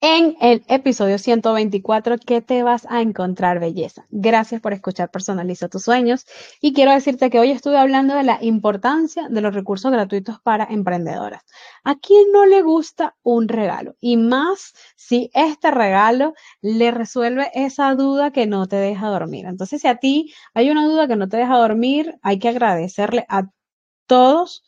En el episodio 124, ¿qué te vas a encontrar, belleza? Gracias por escuchar Personaliza tus sueños. Y quiero decirte que hoy estuve hablando de la importancia de los recursos gratuitos para emprendedoras. ¿A quién no le gusta un regalo? Y más si este regalo le resuelve esa duda que no te deja dormir. Entonces, si a ti hay una duda que no te deja dormir, hay que agradecerle a todos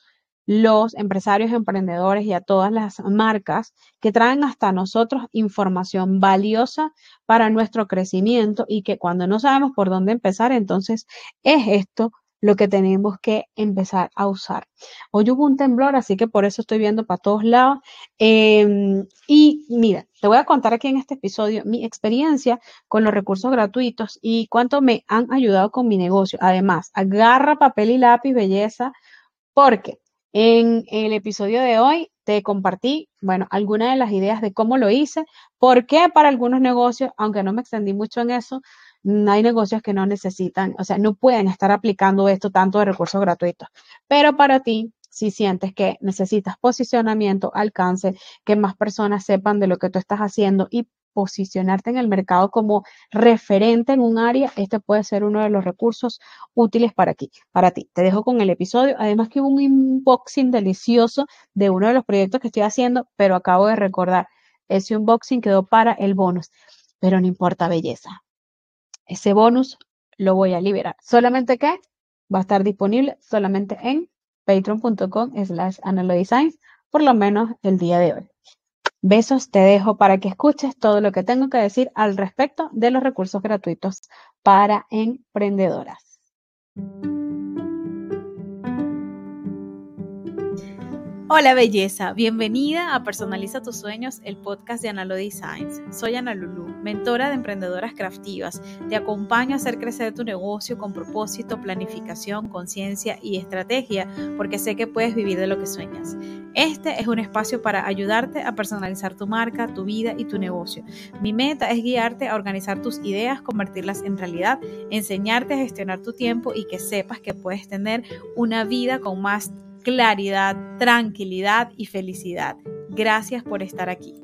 los empresarios emprendedores y a todas las marcas que traen hasta nosotros información valiosa para nuestro crecimiento y que cuando no sabemos por dónde empezar, entonces es esto lo que tenemos que empezar a usar. Hoy hubo un temblor, así que por eso estoy viendo para todos lados. Em, y mira, te voy a contar aquí en este episodio mi experiencia con los recursos gratuitos y cuánto me han ayudado con mi negocio. Además, agarra papel y lápiz, belleza, porque en el episodio de hoy te compartí, bueno, algunas de las ideas de cómo lo hice, por qué para algunos negocios, aunque no me extendí mucho en eso, hay negocios que no necesitan, o sea, no pueden estar aplicando esto tanto de recursos gratuitos. Pero para ti, si sientes que necesitas posicionamiento, alcance, que más personas sepan de lo que tú estás haciendo y posicionarte en el mercado como referente en un área, este puede ser uno de los recursos útiles para ti. Para ti. Te dejo con el episodio. Además que hubo un unboxing delicioso de uno de los proyectos que estoy haciendo, pero acabo de recordar, ese unboxing quedó para el bonus. Pero no importa belleza. Ese bonus lo voy a liberar. Solamente que va a estar disponible solamente en patreon.com slash por lo menos el día de hoy. Besos, te dejo para que escuches todo lo que tengo que decir al respecto de los recursos gratuitos para emprendedoras. Hola belleza, bienvenida a Personaliza tus sueños, el podcast de Analo Designs. Soy Ana Lulu, mentora de emprendedoras craftivas. Te acompaño a hacer crecer tu negocio con propósito, planificación, conciencia y estrategia, porque sé que puedes vivir de lo que sueñas. Este es un espacio para ayudarte a personalizar tu marca, tu vida y tu negocio. Mi meta es guiarte a organizar tus ideas, convertirlas en realidad, enseñarte a gestionar tu tiempo y que sepas que puedes tener una vida con más claridad, tranquilidad y felicidad. Gracias por estar aquí.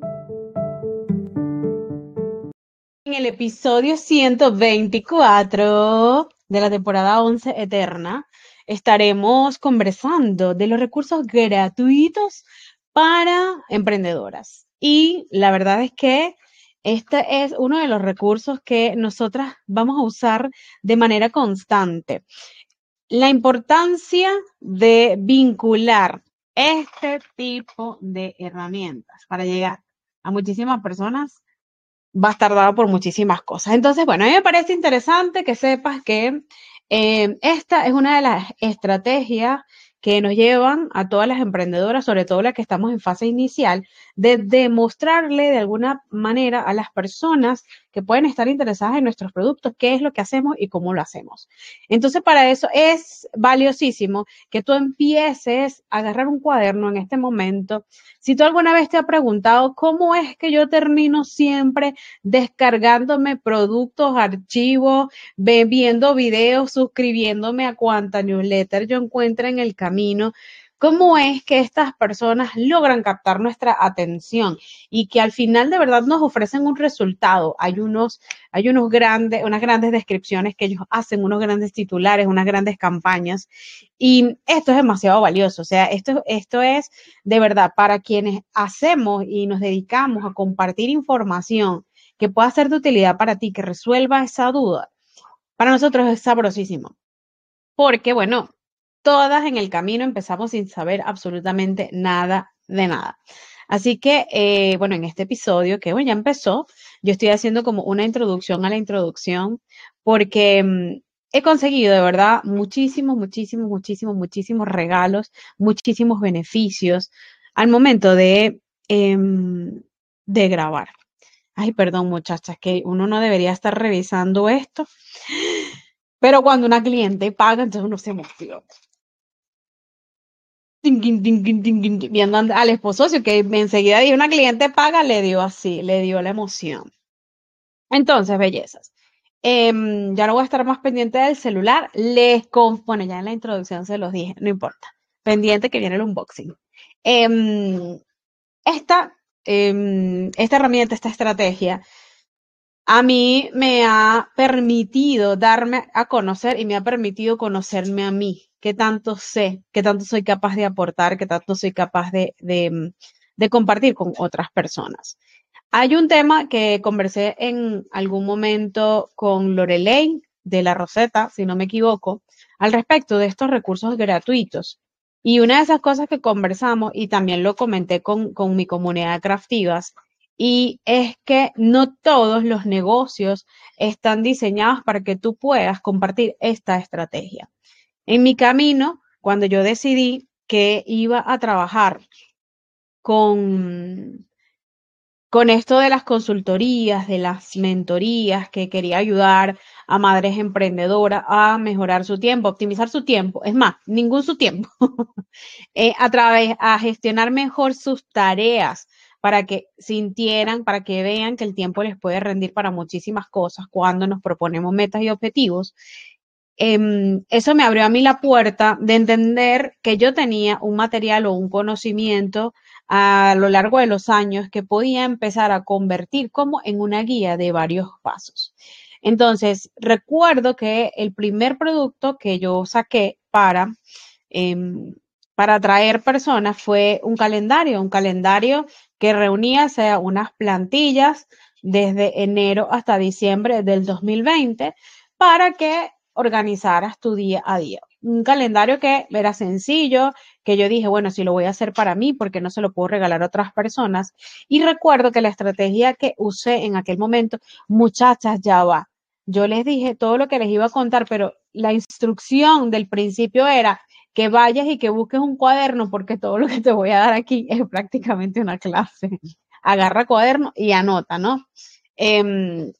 En el episodio 124 de la temporada 11 Eterna, estaremos conversando de los recursos gratuitos para emprendedoras. Y la verdad es que este es uno de los recursos que nosotras vamos a usar de manera constante. La importancia de vincular este tipo de herramientas para llegar a muchísimas personas va a estar dado por muchísimas cosas. Entonces, bueno, a mí me parece interesante que sepas que eh, esta es una de las estrategias que nos llevan a todas las emprendedoras, sobre todo las que estamos en fase inicial, de demostrarle de alguna manera a las personas que pueden estar interesadas en nuestros productos qué es lo que hacemos y cómo lo hacemos. Entonces, para eso es valiosísimo que tú empieces a agarrar un cuaderno en este momento. Si tú alguna vez te has preguntado cómo es que yo termino siempre descargándome productos, archivos, viendo videos, suscribiéndome a cuanta newsletter yo encuentre en el camino, ¿Cómo es que estas personas logran captar nuestra atención y que al final de verdad nos ofrecen un resultado? Hay unos, hay unos grandes, unas grandes descripciones que ellos hacen, unos grandes titulares, unas grandes campañas y esto es demasiado valioso. O sea, esto, esto es de verdad para quienes hacemos y nos dedicamos a compartir información que pueda ser de utilidad para ti, que resuelva esa duda. Para nosotros es sabrosísimo. Porque, bueno, todas en el camino empezamos sin saber absolutamente nada de nada. Así que, eh, bueno, en este episodio, que bueno, ya empezó, yo estoy haciendo como una introducción a la introducción, porque mm, he conseguido de verdad muchísimos, muchísimos, muchísimos, muchísimos regalos, muchísimos beneficios al momento de, em, de grabar. Ay, perdón, muchachas, que uno no debería estar revisando esto, pero cuando una cliente paga, entonces uno se emociona viendo al esposo, que enseguida dijo una cliente paga, le dio así, le dio la emoción. Entonces, bellezas. Em, ya no voy a estar más pendiente del celular. Les bueno, ya en la introducción se los dije, no importa. Pendiente que viene el unboxing. Em, esta em, esta herramienta, esta estrategia, a mí me ha permitido darme a conocer y me ha permitido conocerme a mí, qué tanto sé, qué tanto soy capaz de aportar, qué tanto soy capaz de, de, de compartir con otras personas. Hay un tema que conversé en algún momento con Lorelei de la Roseta, si no me equivoco, al respecto de estos recursos gratuitos. Y una de esas cosas que conversamos, y también lo comenté con, con mi comunidad de craftivas, y es que no todos los negocios están diseñados para que tú puedas compartir esta estrategia. En mi camino, cuando yo decidí que iba a trabajar con, con esto de las consultorías, de las mentorías, que quería ayudar a madres emprendedoras a mejorar su tiempo, optimizar su tiempo, es más, ningún su tiempo, eh, a través, a gestionar mejor sus tareas, para que sintieran, para que vean que el tiempo les puede rendir para muchísimas cosas cuando nos proponemos metas y objetivos. Em, eso me abrió a mí la puerta de entender que yo tenía un material o un conocimiento a lo largo de los años que podía empezar a convertir como en una guía de varios pasos. Entonces, recuerdo que el primer producto que yo saqué para em, para atraer personas fue un calendario, un calendario que reunía sea, unas plantillas desde enero hasta diciembre del 2020 para que organizaras tu día a día. Un calendario que era sencillo, que yo dije, bueno, si lo voy a hacer para mí, porque no se lo puedo regalar a otras personas. Y recuerdo que la estrategia que usé en aquel momento, muchachas, ya va. Yo les dije todo lo que les iba a contar, pero la instrucción del principio era, que vayas y que busques un cuaderno, porque todo lo que te voy a dar aquí es prácticamente una clase. Agarra cuaderno y anota, ¿no? Em,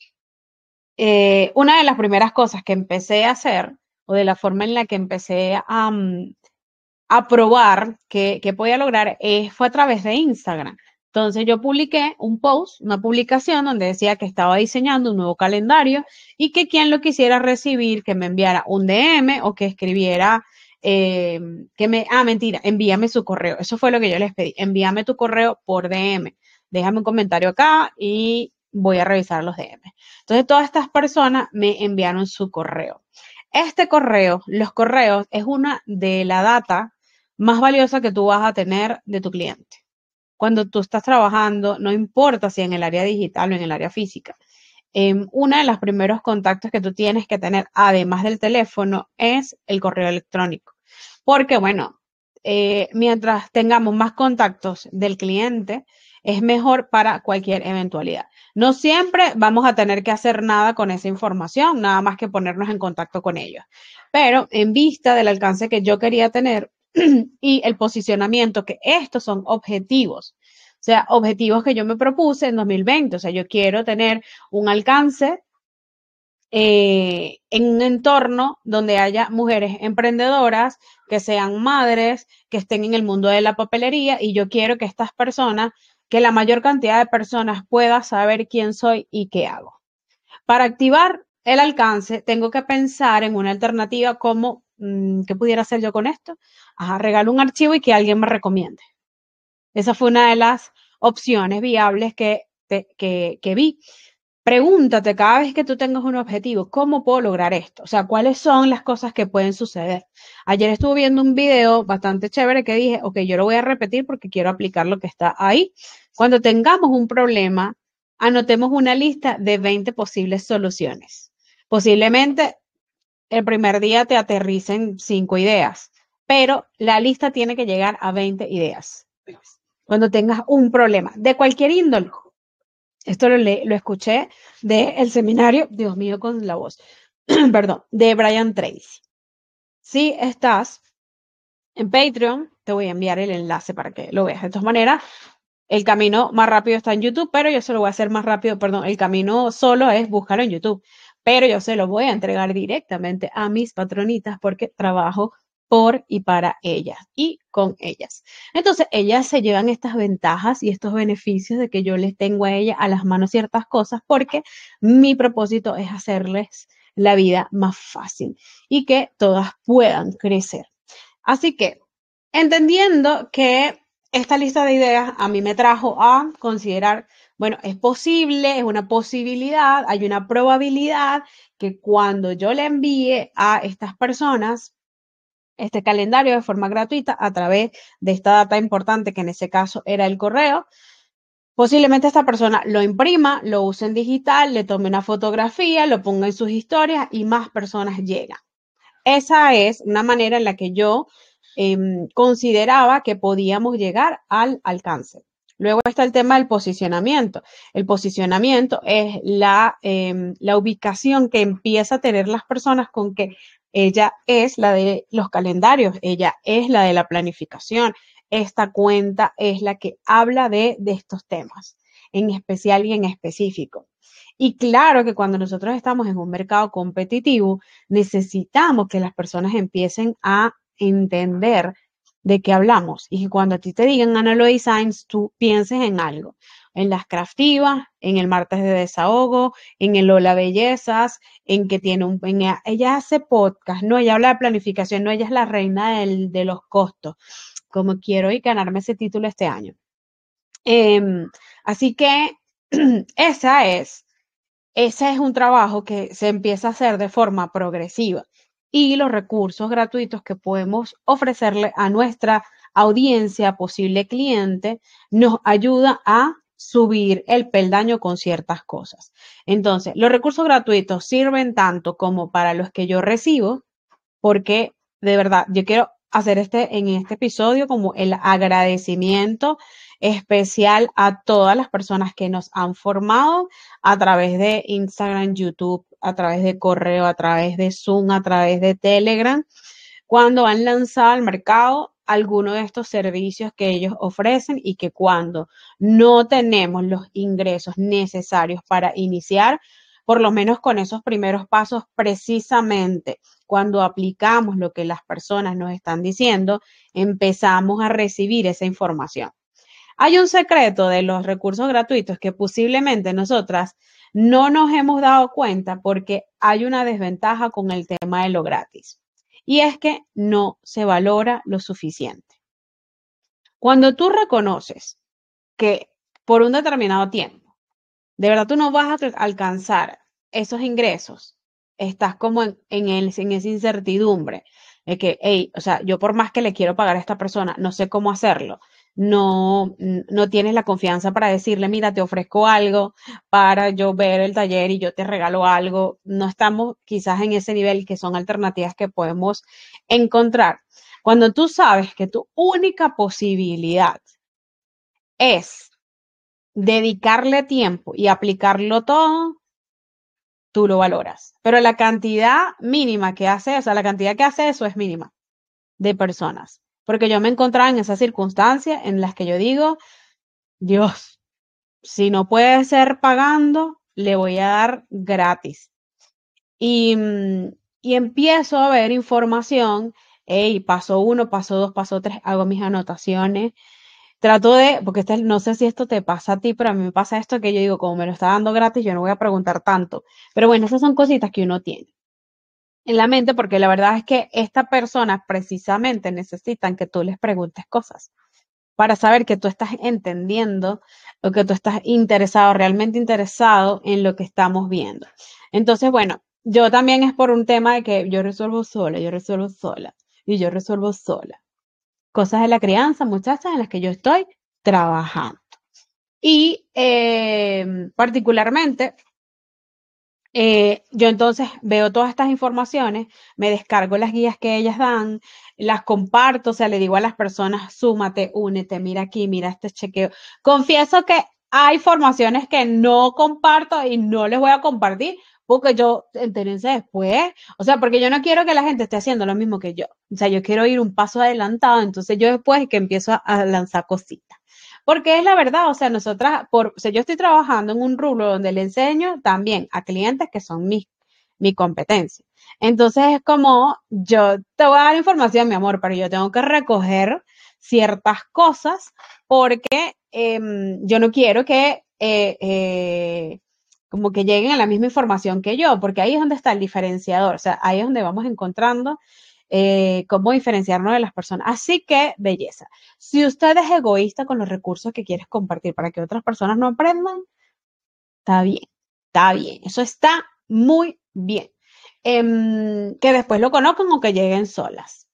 eh, una de las primeras cosas que empecé a hacer, o de la forma en la que empecé a, mm, a probar que, que podía lograr, eh, fue a través de Instagram. Entonces yo publiqué un post, una publicación donde decía que estaba diseñando un nuevo calendario y que quien lo quisiera recibir, que me enviara un DM o que escribiera eh, que me, ah, mentira, envíame su correo. Eso fue lo que yo les pedí. Envíame tu correo por DM. Déjame un comentario acá y voy a revisar los DM. Entonces, todas estas personas me enviaron su correo. Este correo, los correos, es una de la data más valiosa que tú vas a tener de tu cliente. Cuando tú estás trabajando, no importa si en el área digital o en el área física, eh, uno de los primeros contactos que tú tienes que tener, además del teléfono, es el correo electrónico. Porque, bueno, eh, mientras tengamos más contactos del cliente, es mejor para cualquier eventualidad. No siempre vamos a tener que hacer nada con esa información, nada más que ponernos en contacto con ellos. Pero en vista del alcance que yo quería tener y el posicionamiento, que estos son objetivos, sea, objetivos que yo me propuse en 2020, o sea, yo quiero tener un alcance eh, en un entorno donde haya mujeres emprendedoras, que sean madres, que estén en el mundo de la papelería y yo quiero que estas personas, que la mayor cantidad de personas pueda saber quién soy y qué hago. Para activar el alcance, tengo que pensar en una alternativa como, mm, ¿qué pudiera hacer yo con esto? Ajá, regalo un archivo y que alguien me recomiende. Esa fue una de las opciones viables que, que, que vi. Pregúntate cada vez que tú tengas un objetivo, ¿cómo puedo lograr esto? O sea, ¿cuáles son las cosas que pueden suceder? Ayer estuve viendo un video bastante chévere que dije, ok, yo lo voy a repetir porque quiero aplicar lo que está ahí. Cuando tengamos un problema, anotemos una lista de 20 posibles soluciones. Posiblemente el primer día te aterricen 5 ideas, pero la lista tiene que llegar a 20 ideas. Cuando tengas un problema de cualquier índole, esto lo, escuché del seminario, Dios mío, con la voz, perdón, de Brian Tracy. Si estás en Patreon, te voy a enviar el enlace para que lo veas. De todas maneras, el camino más rápido está en YouTube, pero yo se lo voy a hacer más rápido, perdón, el camino solo es buscarlo en YouTube, pero yo se lo voy a entregar directamente a mis patronitas porque trabajo por y para ellas y con ellas. Entonces, ellas se llevan estas ventajas y estos beneficios de que yo les tengo a ellas a las manos ciertas cosas porque mi propósito es hacerles la vida más fácil y que todas puedan crecer. Así que, entendiendo que esta lista de ideas a mí me trajo a considerar, bueno, es posible, es una posibilidad, hay una probabilidad que cuando yo le envíe a estas personas este calendario de forma gratuita a través de esta data importante, que en ese caso era el correo, Posiblemente esta persona lo imprima, lo use en digital, le tome una fotografía, lo ponga en sus historias y más personas llegan. Esa es una manera en la que yo em, consideraba que podíamos llegar al alcance. Luego está el tema del posicionamiento. El posicionamiento es la, em, la ubicación que empieza a tener las personas con que ella es la de los calendarios, ella es la de la planificación, esta cuenta es la que habla de, estos temas, en especial y en específico. Y claro que cuando nosotros estamos en un mercado competitivo, necesitamos que las personas empiecen a entender de qué hablamos y que cuando a ti te digan Analo Designs, tú pienses en algo, en las craftivas, en el martes de desahogo, en el Hola Bellezas, en que tiene un... ella hace podcast, no, ella habla de planificación, no, ella es la reina de los costos. Como quiero y ganarme ese título este año. Em, así que esa es, ese es un trabajo que se empieza a hacer de forma progresiva. Y los recursos gratuitos que podemos ofrecerle a nuestra audiencia, posible cliente, nos ayuda a subir el peldaño con ciertas cosas. Entonces, los recursos gratuitos sirven tanto como para los que yo recibo, porque de verdad, yo quiero hacer este, en este episodio como el agradecimiento especial a todas las personas que nos han formado a través de Instagram, YouTube, a través de correo, a través de Zoom, a través de Telegram, cuando han lanzado al mercado alguno de estos servicios que ellos ofrecen y que cuando no tenemos los ingresos necesarios para iniciar, por lo menos con esos primeros pasos precisamente cuando aplicamos lo que las personas nos están diciendo, empezamos a recibir esa información. Hay un secreto de los recursos gratuitos que posiblemente nosotras no nos hemos dado cuenta porque hay una desventaja con el tema de lo gratis. Y es que no se valora lo suficiente. Cuando tú reconoces que por un determinado tiempo, de verdad tú no vas a alcanzar esos ingresos estás como en, en, en esa incertidumbre de que, hey, o sea, yo por más que le quiero pagar a esta persona, no sé cómo hacerlo. No, no tienes la confianza para decirle, mira, te ofrezco algo para yo ver el taller y yo te regalo algo. No estamos quizás en ese nivel que son alternativas que podemos encontrar. Cuando tú sabes que tu única posibilidad es dedicarle tiempo y aplicarlo todo, tú lo valoras. Pero la cantidad mínima que hace, o sea, la cantidad que hace eso es mínima de personas. Porque yo me encontraba en esas circunstancias en las que yo digo, Dios, si no puede ser pagando, le voy a dar gratis. Y, mm, y empiezo a ver información, hey, paso uno, paso dos, paso tres, hago mis anotaciones, trato de, porque este, no sé si esto te pasa a ti, pero a mí me pasa esto que yo digo, como me lo está dando gratis, yo no voy a preguntar tanto. Pero bueno, esas son cositas que uno tiene en la mente, porque la verdad es que estas personas precisamente necesitan que tú les preguntes cosas para saber que tú estás entendiendo o que tú estás interesado, realmente interesado en lo que estamos viendo. Entonces, bueno, yo también es por un tema de que yo resuelvo sola, yo resuelvo sola y yo resuelvo sola cosas de la crianza, muchachas, en las que yo estoy trabajando. Y em, particularmente, eh, yo entonces veo todas estas informaciones, me descargo las guías que ellas dan, las comparto, o sea, le digo a las personas, súmate, únete, mira aquí, mira este chequeo. Confieso que hay formaciones que no comparto y no les voy a compartir porque yo, entérense después, o sea, porque yo no quiero que la gente esté haciendo lo mismo que yo, o sea, yo quiero ir un paso adelantado, entonces yo después es que empiezo a, lanzar cositas. Porque es la verdad, o sea, nosotras, por, o yo estoy trabajando en un rubro donde le enseño también a clientes que son mis, mi competencia. Entonces es como, yo te voy a dar información, mi amor, pero yo tengo que recoger ciertas cosas porque em, yo no quiero que eh, eh, como que lleguen a la misma información que yo, porque ahí es donde está el diferenciador, o sea, ahí es donde vamos encontrando eh, cómo diferenciarnos de las personas. Así que, belleza. Si usted es egoísta con los recursos que quieres compartir para que otras personas no aprendan, está bien, está bien. Eso está muy bien. Em, que después lo conozcan o que lleguen solas.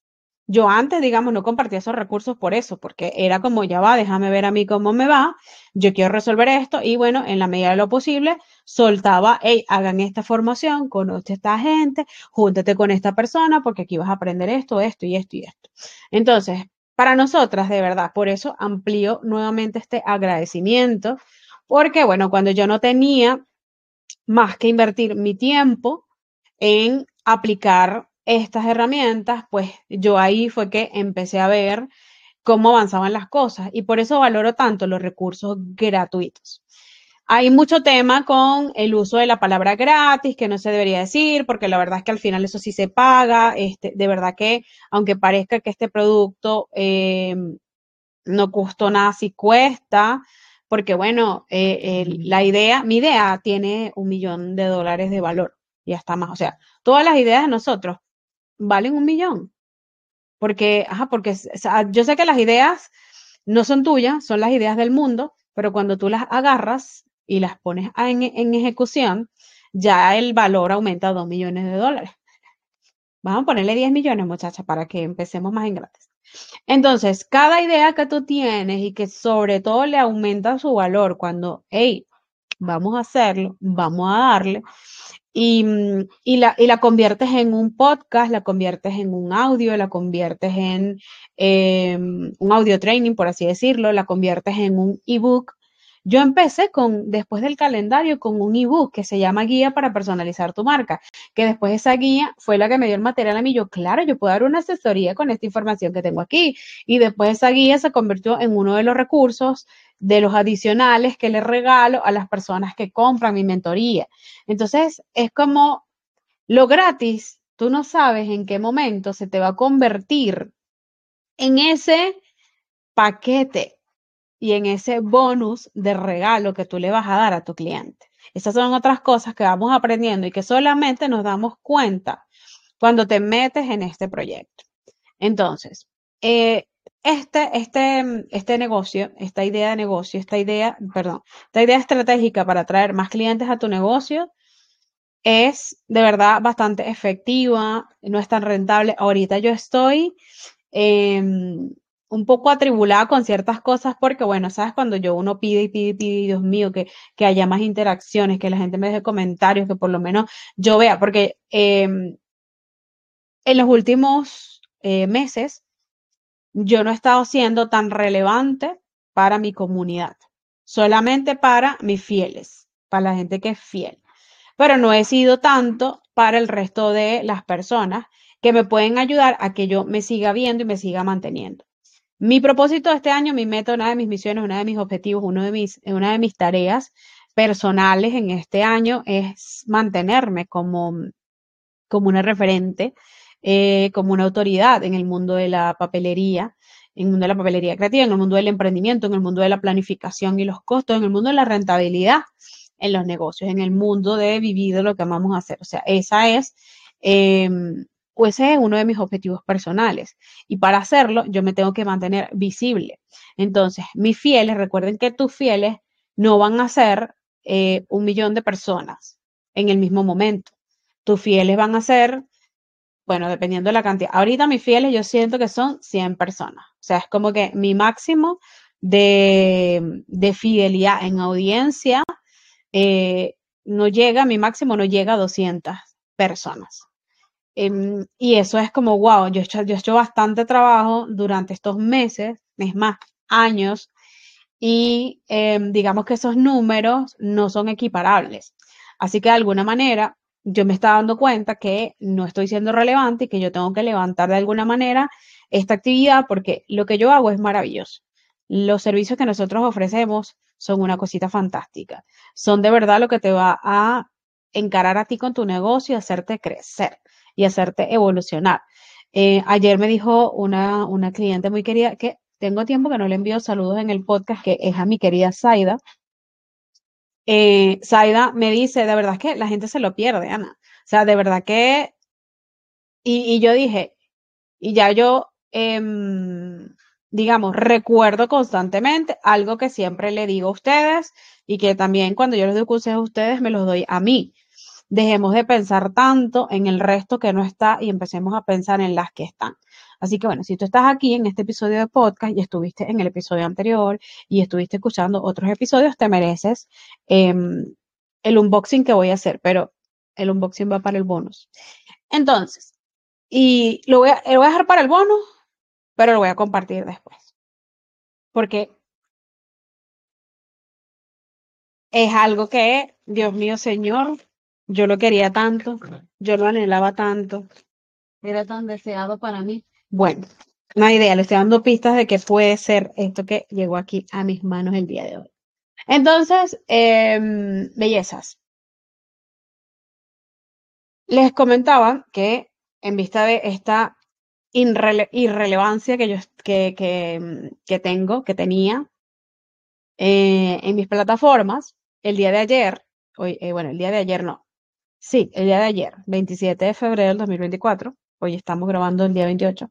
Yo antes, digamos, no compartía esos recursos por eso, porque era como, ya va, déjame ver a mí cómo me va, yo quiero resolver esto y bueno, en la medida de lo posible, soltaba, hey, hagan esta formación, conoce a esta gente, júntate con esta persona porque aquí vas a aprender esto, esto y esto y esto. Entonces, para nosotras, de verdad, por eso amplío nuevamente este agradecimiento, porque bueno, cuando yo no tenía más que invertir mi tiempo en aplicar estas herramientas, pues yo ahí fue que empecé a ver cómo avanzaban las cosas y por eso valoro tanto los recursos gratuitos. Hay mucho tema con el uso de la palabra gratis, que no se debería decir, porque la verdad es que al final eso sí se paga. Este, de verdad que, aunque parezca que este producto eh, no costó nada, sí cuesta, porque bueno, eh, la idea, mi idea tiene un millón de dólares de valor y hasta más. O sea, todas las ideas de nosotros valen un millón. Porque, ajá, porque yo sé que las ideas no son tuyas, son las ideas del mundo, pero cuando tú las agarras y las pones en, en ejecución, ya el valor aumenta a 2 millones de dólares. Vamos a ponerle 10 millones, muchachas, para que empecemos más en gratis. Entonces, cada idea que tú tienes y que sobre todo le aumenta su valor cuando, hey, vamos a hacerlo, vamos a darle, y, la conviertes en un podcast, la conviertes en un audio, la conviertes en em, un audio training, por así decirlo, la conviertes en un ebook. Yo empecé con, después del calendario, con un ebook que se llama Guía para personalizar tu marca, que después esa guía fue la que me dio el material a mí. Yo, claro, yo puedo dar una asesoría con esta información que tengo aquí. Y después esa guía se convirtió en uno de los recursos de los adicionales que le regalo a las personas que compran mi mentoría. Entonces, es como lo gratis, tú no sabes en qué momento se te va a convertir en ese paquete y en ese bonus de regalo que tú le vas a dar a tu cliente. Estas son otras cosas que vamos aprendiendo y que solamente nos damos cuenta cuando te metes en este proyecto. Entonces, eh, este, este, este negocio, esta idea de negocio, esta idea, perdón, esta idea estratégica para atraer más clientes a tu negocio es de verdad bastante efectiva, no es tan rentable. Ahorita yo estoy em, un poco atribulada con ciertas cosas porque, bueno, sabes, cuando yo uno pide y pide y pide, Dios mío, que, que haya más interacciones, que la gente me deje comentarios, que por lo menos yo vea, porque em, en los últimos eh, meses yo no he estado siendo tan relevante para mi comunidad, solamente para mis fieles, para la gente que es fiel. Pero no he sido tanto para el resto de las personas que me pueden ayudar a que yo me siga viendo y me siga manteniendo. Mi propósito de este año, mi meta, una de mis misiones, una de mis objetivos, uno de mis, una de mis tareas personales en este año es mantenerme como, como una referente eh, como una autoridad en el mundo de la papelería, en el mundo de la papelería creativa, en el mundo del emprendimiento, en el mundo de la planificación y los costos, en el mundo de la rentabilidad en los negocios, en el mundo de vivir lo que amamos hacer. O sea, esa es, eh, ese es uno de mis objetivos personales. Y para hacerlo, yo me tengo que mantener visible. Entonces, mis fieles, recuerden que tus fieles no van a ser eh, un millón de personas en el mismo momento. Tus fieles van a ser bueno, dependiendo de la cantidad. Ahorita mis fieles yo siento que son 100 personas. O sea, es como que mi máximo de, fidelidad en audiencia eh, no llega, mi máximo no llega a 200 personas. Em, y eso es como, wow, yo he, hecho, yo he hecho bastante trabajo durante estos meses, es más, años, y em, digamos que esos números no son equiparables. Así que de alguna manera yo me estaba dando cuenta que no estoy siendo relevante y que yo tengo que levantar de alguna manera esta actividad porque lo que yo hago es maravilloso. Los servicios que nosotros ofrecemos son una cosita fantástica. Son de verdad lo que te va a encarar a ti con tu negocio y hacerte crecer y hacerte evolucionar. Eh, ayer me dijo una, una cliente muy querida que tengo tiempo que no le envío saludos en el podcast, que es a mi querida Zaida eh, Zaida me dice, de verdad que la gente se lo pierde, Ana. O sea, de verdad que... Y, yo dije, Y ya yo, em, digamos, recuerdo constantemente algo que siempre le digo a ustedes y que también cuando yo les doy consejos a ustedes me los doy a mí. Dejemos de pensar tanto en el resto que no está y empecemos a pensar en las que están. Así que bueno, si tú estás aquí en este episodio de podcast y estuviste en el episodio anterior y estuviste escuchando otros episodios, te mereces em, el unboxing que voy a hacer, pero el unboxing va para el bonus. Entonces, y lo voy a, lo voy a dejar para el bonus, pero lo voy a compartir después. Porque es algo que, Dios mío, Señor, yo lo quería tanto, yo lo anhelaba tanto, era tan deseado para mí. Bueno, no hay idea, le estoy dando pistas de que puede ser esto que llegó aquí a mis manos el día de hoy. Entonces, em, bellezas. Les comentaba que en vista de esta irrelevancia que yo que, que, tengo, que tenía eh, en mis plataformas, el día de ayer, hoy, eh, bueno, el día de ayer no, sí, el día de ayer, 27 de febrero del 2024, hoy estamos grabando el día 28,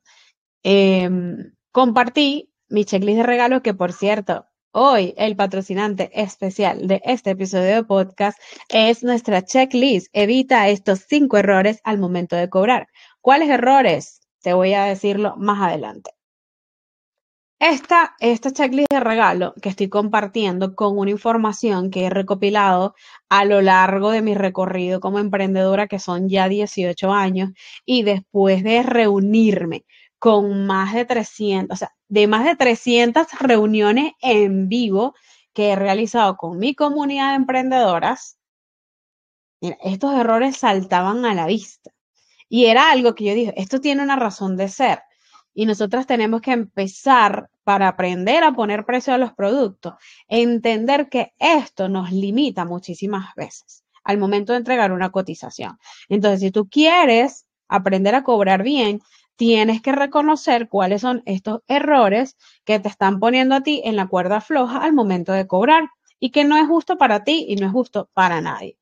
em, compartí mi checklist de regalos que, por cierto, Hoy el patrocinante especial de este episodio de podcast es nuestra checklist. Evita estos cinco errores al momento de cobrar. ¿Cuáles errores? Te voy a decirlo más adelante. Esta, esta checklist de regalo que estoy compartiendo con una información que he recopilado a lo largo de mi recorrido como emprendedora, que son ya 18 años, y después de reunirme con más de 300, o sea, de más de 300 reuniones en vivo que he realizado con mi comunidad de emprendedoras, estos errores saltaban a la vista. Y era algo que yo dije, esto tiene una razón de ser. Y nosotras tenemos que empezar para aprender a poner precio a los productos, entender que esto nos limita muchísimas veces al momento de entregar una cotización. Entonces, si tú quieres aprender a cobrar bien, tienes que reconocer cuáles son estos errores que te están poniendo a ti en la cuerda floja al momento de cobrar y que no es justo para ti y no es justo para nadie.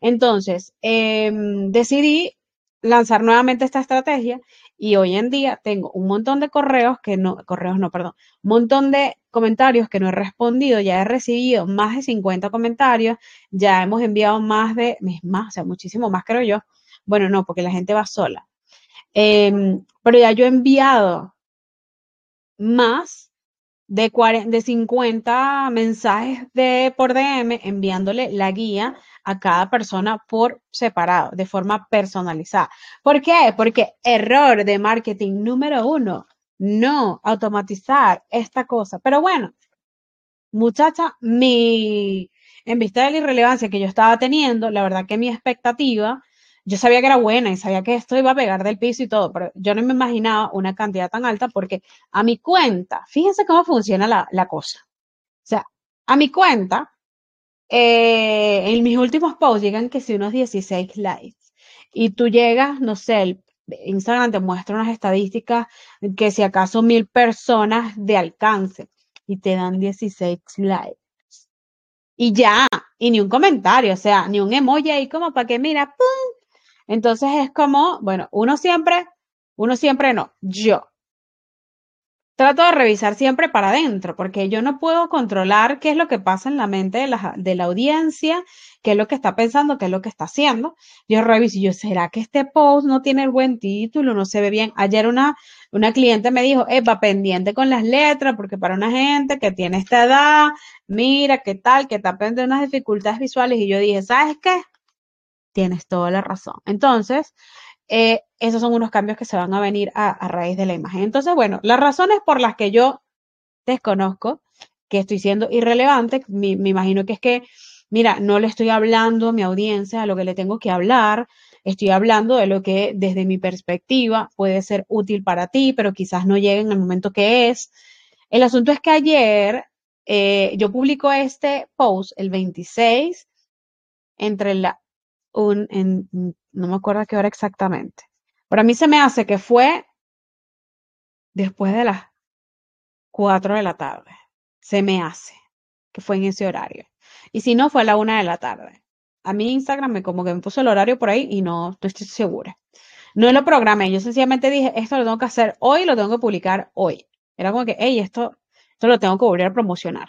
Entonces, em, decidí lanzar nuevamente esta estrategia y hoy en día tengo un montón de correos que no, correos no, perdón, un montón de comentarios que no he respondido, ya he recibido más de 50 comentarios, ya hemos enviado más de, más, o sea, muchísimo más creo yo. Bueno, no, porque la gente va sola. Em, pero ya yo he enviado más de, 40, de 50 mensajes de, por DM enviándole la guía a cada persona por separado, de forma personalizada. ¿Por qué? Porque error de marketing número uno, no automatizar esta cosa. Pero bueno, muchacha, mi, en vista de la irrelevancia que yo estaba teniendo, la verdad que mi expectativa yo sabía que era buena y sabía que esto iba a pegar del piso y todo, pero yo no me imaginaba una cantidad tan alta porque a mi cuenta, fíjense cómo funciona la, cosa. O sea, a mi cuenta, eh, en mis últimos posts llegan que si unos 16 likes y tú llegas, no sé, el Instagram te muestra unas estadísticas que si acaso mil personas de alcance y te dan 16 likes. Y ya, y ni un comentario, o sea, ni un emoji ahí como para que mira, ¡pum! Entonces es como, bueno, uno siempre, uno siempre no, yo. Trato de revisar siempre para adentro, porque yo no puedo controlar qué es lo que pasa en la mente de la, de la audiencia, qué es lo que está pensando, qué es lo que está haciendo. Yo reviso yo, ¿será que este post no tiene el buen título, no se ve bien? Ayer una, una cliente me dijo, va pendiente con las letras, porque para una gente que tiene esta edad, mira, qué tal, que está pendiente unas dificultades visuales. Y yo dije, ¿sabes qué? Tienes toda la razón. Entonces, eh, esos son unos cambios que se van a venir a, raíz de la imagen. Entonces, bueno, las razones por las que yo desconozco que estoy siendo irrelevante, me, imagino que es que, mira, no le estoy hablando a mi audiencia a lo que le tengo que hablar, estoy hablando de lo que desde mi perspectiva puede ser útil para ti, pero quizás no llegue en el momento que es. El asunto es que ayer eh, yo publico este post el 26 entre la un, en, no me acuerdo qué hora exactamente. Pero a mí se me hace que fue después de las 4 de la tarde. Se me hace que fue en ese horario. Y si no, fue a la 1 de la tarde. A mí Instagram me como que me puso el horario por ahí y no, no estoy segura. No lo programé, yo sencillamente dije, esto lo tengo que hacer hoy, lo tengo que publicar hoy. Era como que, hey, esto, esto lo tengo que volver a promocionar.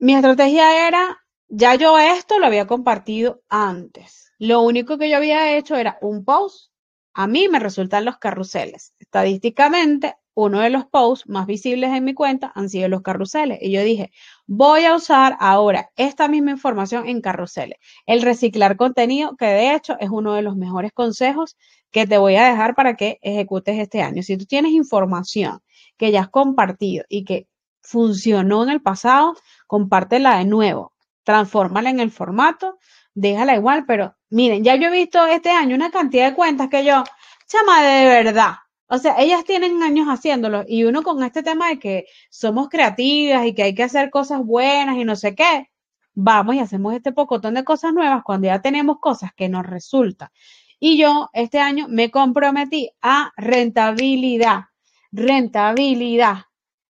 Mi estrategia era, ya yo esto lo había compartido antes. Lo único que yo había hecho era un post. A mí me resultan los carruseles. Estadísticamente, uno de los posts más visibles en mi cuenta han sido los carruseles. Y yo dije, voy a usar ahora esta misma información en carruseles. El reciclar contenido, que de hecho es uno de los mejores consejos que te voy a dejar para que ejecutes este año. Si tú tienes información que ya has compartido y que funcionó en el pasado, compártela de nuevo, transfórmala en el formato, déjala igual, pero miren, ya yo he visto este año una cantidad de cuentas que yo, chama, de verdad, o sea, ellas tienen años haciéndolo y uno con este tema de que somos creativas y que hay que hacer cosas buenas y no sé qué, vamos y hacemos este pocotón de cosas nuevas cuando ya tenemos cosas que nos resultan. Y yo este año me comprometí a rentabilidad, rentabilidad,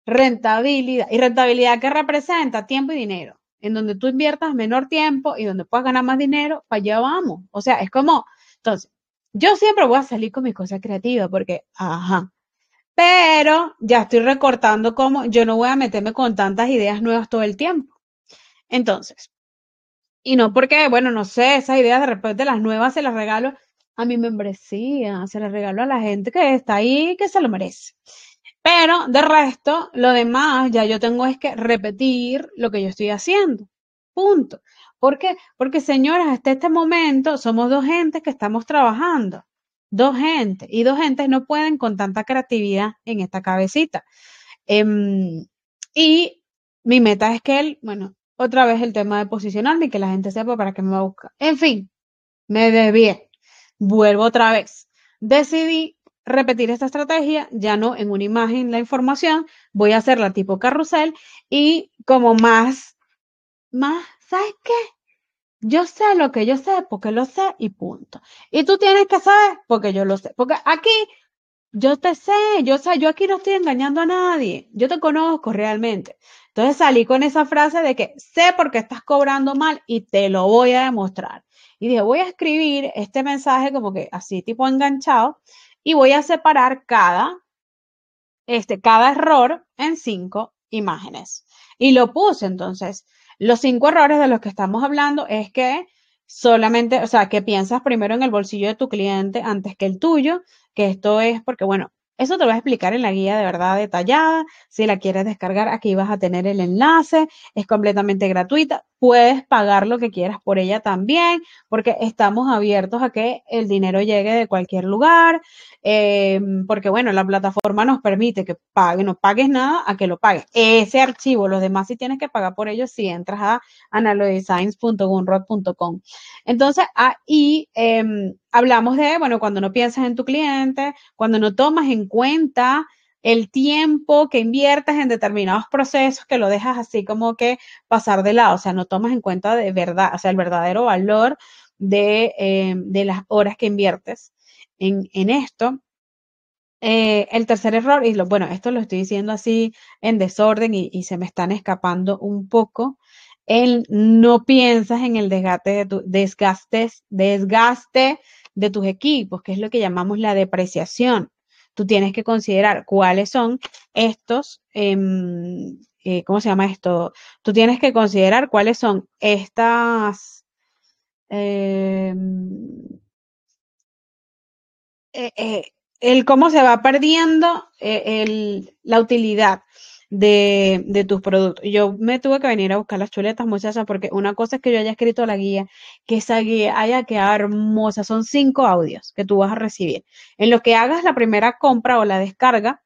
rentabilidad. ¿Y rentabilidad qué representa? Tiempo y dinero. En donde tú inviertas menor tiempo y donde puedas ganar más dinero, para allá vamos. O sea, es como, entonces, yo siempre voy a salir con mis cosas creativas porque, ajá. Pero ya estoy recortando como yo no voy a meterme con tantas ideas nuevas todo el tiempo. Entonces, y no porque, bueno, no sé, esas ideas de repente las nuevas se las regalo a mi membresía, se las regalo a la gente que está ahí, que se lo merece. Pero de resto, lo demás ya yo tengo es que repetir lo que yo estoy haciendo. Punto. ¿Por qué? Porque, señoras, hasta este momento somos dos gentes que estamos trabajando. Dos gentes. Y dos gentes no pueden con tanta creatividad en esta cabecita. Em, y mi meta es que él, bueno, otra vez el tema de posicionarme y que la gente sepa para qué me va a buscar. En fin, me desvié. Vuelvo otra vez. Decidí repetir esta estrategia, ya no en una imagen la información, voy a hacerla tipo carrusel y como más, más ¿sabes qué? Yo sé lo que yo sé porque lo sé y punto. Y tú tienes que saber porque yo lo sé. Porque aquí yo te sé, yo sé, yo aquí no estoy engañando a nadie. Yo te conozco realmente. Entonces salí con esa frase de que sé porque estás cobrando mal y te lo voy a demostrar. Y dije, voy a escribir este mensaje como que así tipo enganchado y voy a separar cada, este, cada error en cinco imágenes. Y lo puse entonces. Los cinco errores de los que estamos hablando es que solamente, o sea, que piensas primero en el bolsillo de tu cliente antes que el tuyo, que esto es porque, bueno, eso te lo voy a explicar en la guía de verdad detallada. Si la quieres descargar, aquí vas a tener el enlace. Es completamente gratuita. Puedes pagar lo que quieras por ella también, porque estamos abiertos a que el dinero llegue de cualquier lugar. Em, porque, bueno, la plataforma nos permite que pague, no pagues nada a que lo pagues. Ese archivo, los demás sí tienes que pagar por ellos si entras a analodesigns.gunrod.com. Entonces, ahí em, hablamos de, bueno, cuando no piensas en tu cliente, cuando no tomas en cuenta el tiempo que inviertes en determinados procesos que lo dejas así como que pasar de lado, o sea, no tomas en cuenta de verdad, o sea, el verdadero valor de, em, de las horas que inviertes en, en esto. Eh, el tercer error, y lo, bueno, esto lo estoy diciendo así en desorden y, y se me están escapando un poco, el no piensas en el desgaste de desgastes, desgaste de tus equipos, que es lo que llamamos la depreciación. Tú tienes que considerar cuáles son estos, em, eh, ¿cómo se llama esto? Tú tienes que considerar cuáles son estas, em, eh, eh, el cómo se va perdiendo el, la utilidad de, de, tus productos. Yo me tuve que venir a buscar las chuletas, muchachas, porque una cosa es que yo haya escrito la guía, que esa guía haya quedado hermosa. Son cinco audios que tú vas a recibir. En lo que hagas la primera compra o la descarga,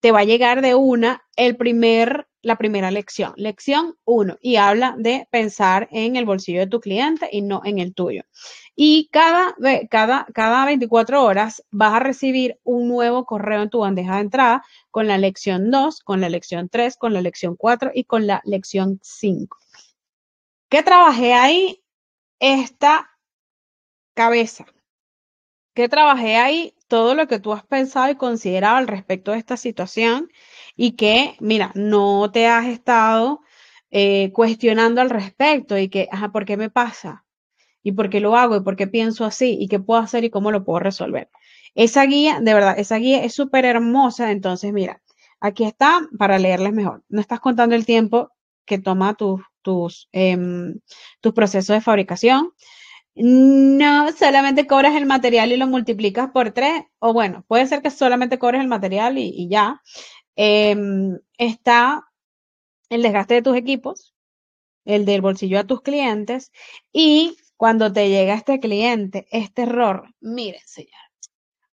te va a llegar de una el primer, la primera lección, lección uno, y habla de pensar en el bolsillo de tu cliente y no en el tuyo. Y cada, cada, cada 24 horas vas a recibir un nuevo correo en tu bandeja de entrada con la lección 2, con la lección 3, con la lección 4 y con la lección 5. ¿Qué trabajé ahí? Esta cabeza. ¿Qué trabajé ahí? Todo lo que tú has pensado y considerado al respecto de esta situación y que, mira, no te has estado eh, cuestionando al respecto y que, ajá, ¿por qué me pasa? Y por qué lo hago y por qué pienso así y qué puedo hacer y cómo lo puedo resolver. Esa guía, de verdad, esa guía es súper hermosa. Entonces, mira, aquí está para leerles mejor. No estás contando el tiempo que toma tus, tus, em, tus procesos de fabricación. No, solamente cobras el material y lo multiplicas por tres, o bueno, puede ser que solamente cobres el material y, ya. Em, está el desgaste de tus equipos, el del bolsillo a tus clientes y cuando te llega este cliente, este error, miren, señor,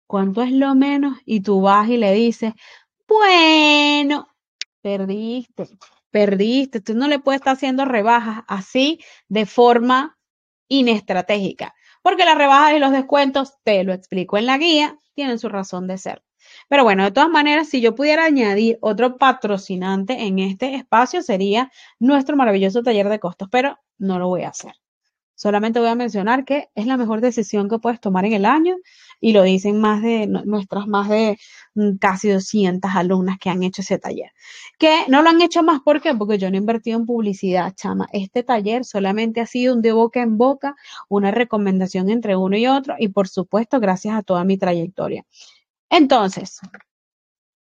¿cuánto es lo menos? Y tú vas y le dices, bueno, perdiste, perdiste. Tú no le puedes estar haciendo rebajas así de forma inestratégica, porque las rebajas y los descuentos, te lo explico en la guía, tienen su razón de ser. Pero bueno, de todas maneras, si yo pudiera añadir otro patrocinante en este espacio, sería nuestro maravilloso taller de costos, pero no lo voy a hacer. Solamente voy a mencionar que es la mejor decisión que puedes tomar en el año y lo dicen más de nuestras más de mm, casi 200 alumnas que han hecho ese taller. Que no lo han hecho más, ¿por qué? Porque yo no he invertido en publicidad, chama. Este taller solamente ha sido un de boca en boca, una recomendación entre uno y otro y por supuesto gracias a toda mi trayectoria. Entonces,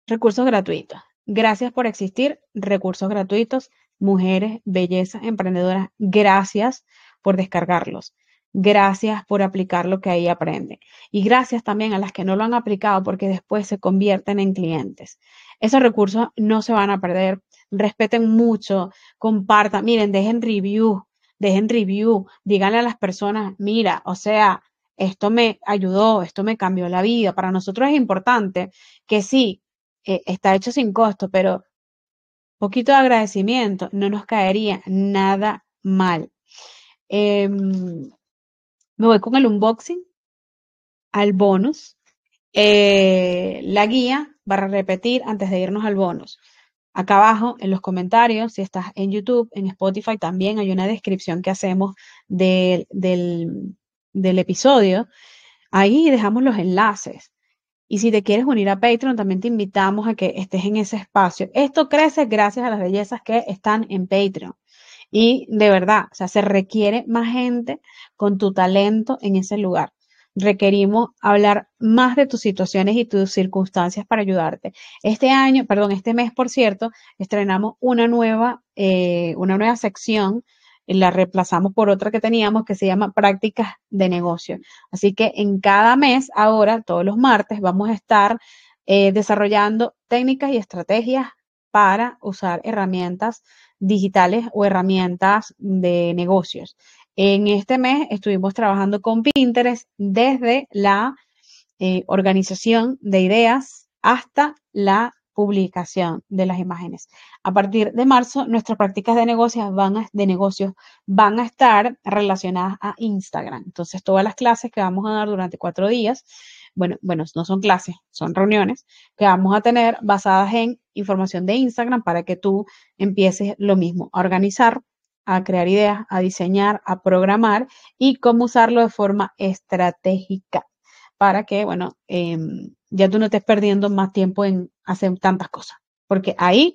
recursos gratuitos. Gracias por existir, recursos gratuitos, mujeres, belleza, emprendedoras. Gracias por descargarlos. Gracias por aplicar lo que ahí aprende. Y gracias también a las que no lo han aplicado porque después se convierten en clientes. Esos recursos no se van a perder. Respeten mucho, compartan, miren, dejen review, dejen review, díganle a las personas, mira, o sea, esto me ayudó, esto me cambió la vida. Para nosotros es importante que sí, eh, está hecho sin costo, pero poquito de agradecimiento no nos caería nada mal. Em, me voy con el unboxing al bonus. Eh, la guía para repetir antes de irnos al bonus. Acá abajo en los comentarios, si estás en YouTube, en Spotify, también hay una descripción que hacemos del, del, del episodio. Ahí dejamos los enlaces. Y si te quieres unir a Patreon, también te invitamos a que estés en ese espacio. Esto crece gracias a las bellezas que están en Patreon. Y de verdad, o sea, se requiere más gente con tu talento en ese lugar. Requerimos hablar más de tus situaciones y tus circunstancias para ayudarte. Este año, perdón, este mes, por cierto, estrenamos una nueva, eh, una nueva sección la reemplazamos por otra que teníamos que se llama prácticas de negocio. Así que en cada mes, ahora, todos los martes, vamos a estar eh, desarrollando técnicas y estrategias para usar herramientas digitales o herramientas de negocios. En este mes estuvimos trabajando con Pinterest desde la eh, organización de ideas hasta la publicación de las imágenes. A partir de marzo, nuestras prácticas de negocios van a, de negocios van a estar relacionadas a Instagram. Entonces, todas las clases que vamos a dar durante cuatro días, bueno, bueno, no son clases, son reuniones que vamos a tener basadas en información de Instagram para que tú empieces lo mismo, a organizar, a crear ideas, a diseñar, a programar y cómo usarlo de forma estratégica para que, bueno, em, ya tú no estés perdiendo más tiempo en hacer tantas cosas, porque ahí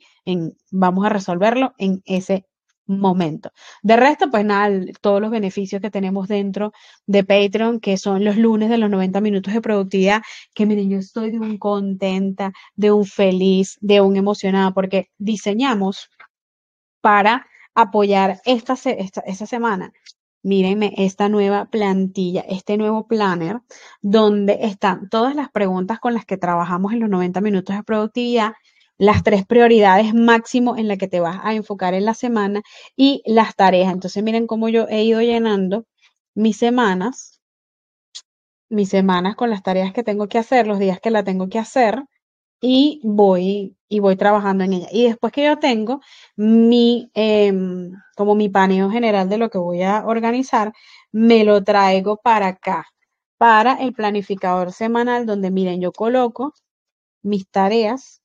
vamos a resolverlo en ese momento. De resto, pues nada, todos los beneficios que tenemos dentro de Patreon, que son los lunes de los 90 minutos de productividad, que miren, yo estoy de un contenta, de un feliz, de un emocionada, porque diseñamos para apoyar esta, esta, esta semana mírenme esta nueva plantilla, este nuevo planner, donde están todas las preguntas con las que trabajamos en los 90 minutos de productividad, las tres prioridades máximo en las que te vas a enfocar en la semana y las tareas. Entonces, miren cómo yo he ido llenando mis semanas, mis semanas con las tareas que tengo que hacer, los días que la tengo que hacer y voy y voy trabajando en ella. Y después que yo tengo mi, em, como mi paneo general de lo que voy a organizar, me lo traigo para acá, para el planificador semanal, donde miren, yo coloco mis tareas,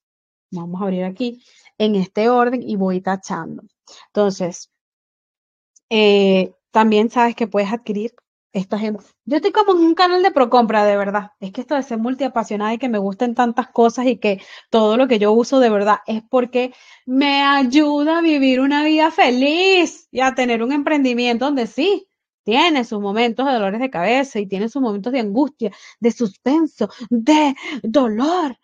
vamos a abrir aquí, en este orden y voy tachando. Entonces, eh, también sabes que puedes adquirir esta gente. Yo estoy como en un canal de Procompra, de verdad. Es que esto de ser multiapasionada y que me gusten tantas cosas y que todo lo que yo uso de verdad es porque me ayuda a vivir una vida feliz y a tener un emprendimiento donde sí, tiene sus momentos de dolores de cabeza y tiene sus momentos de angustia, de suspenso, de dolor,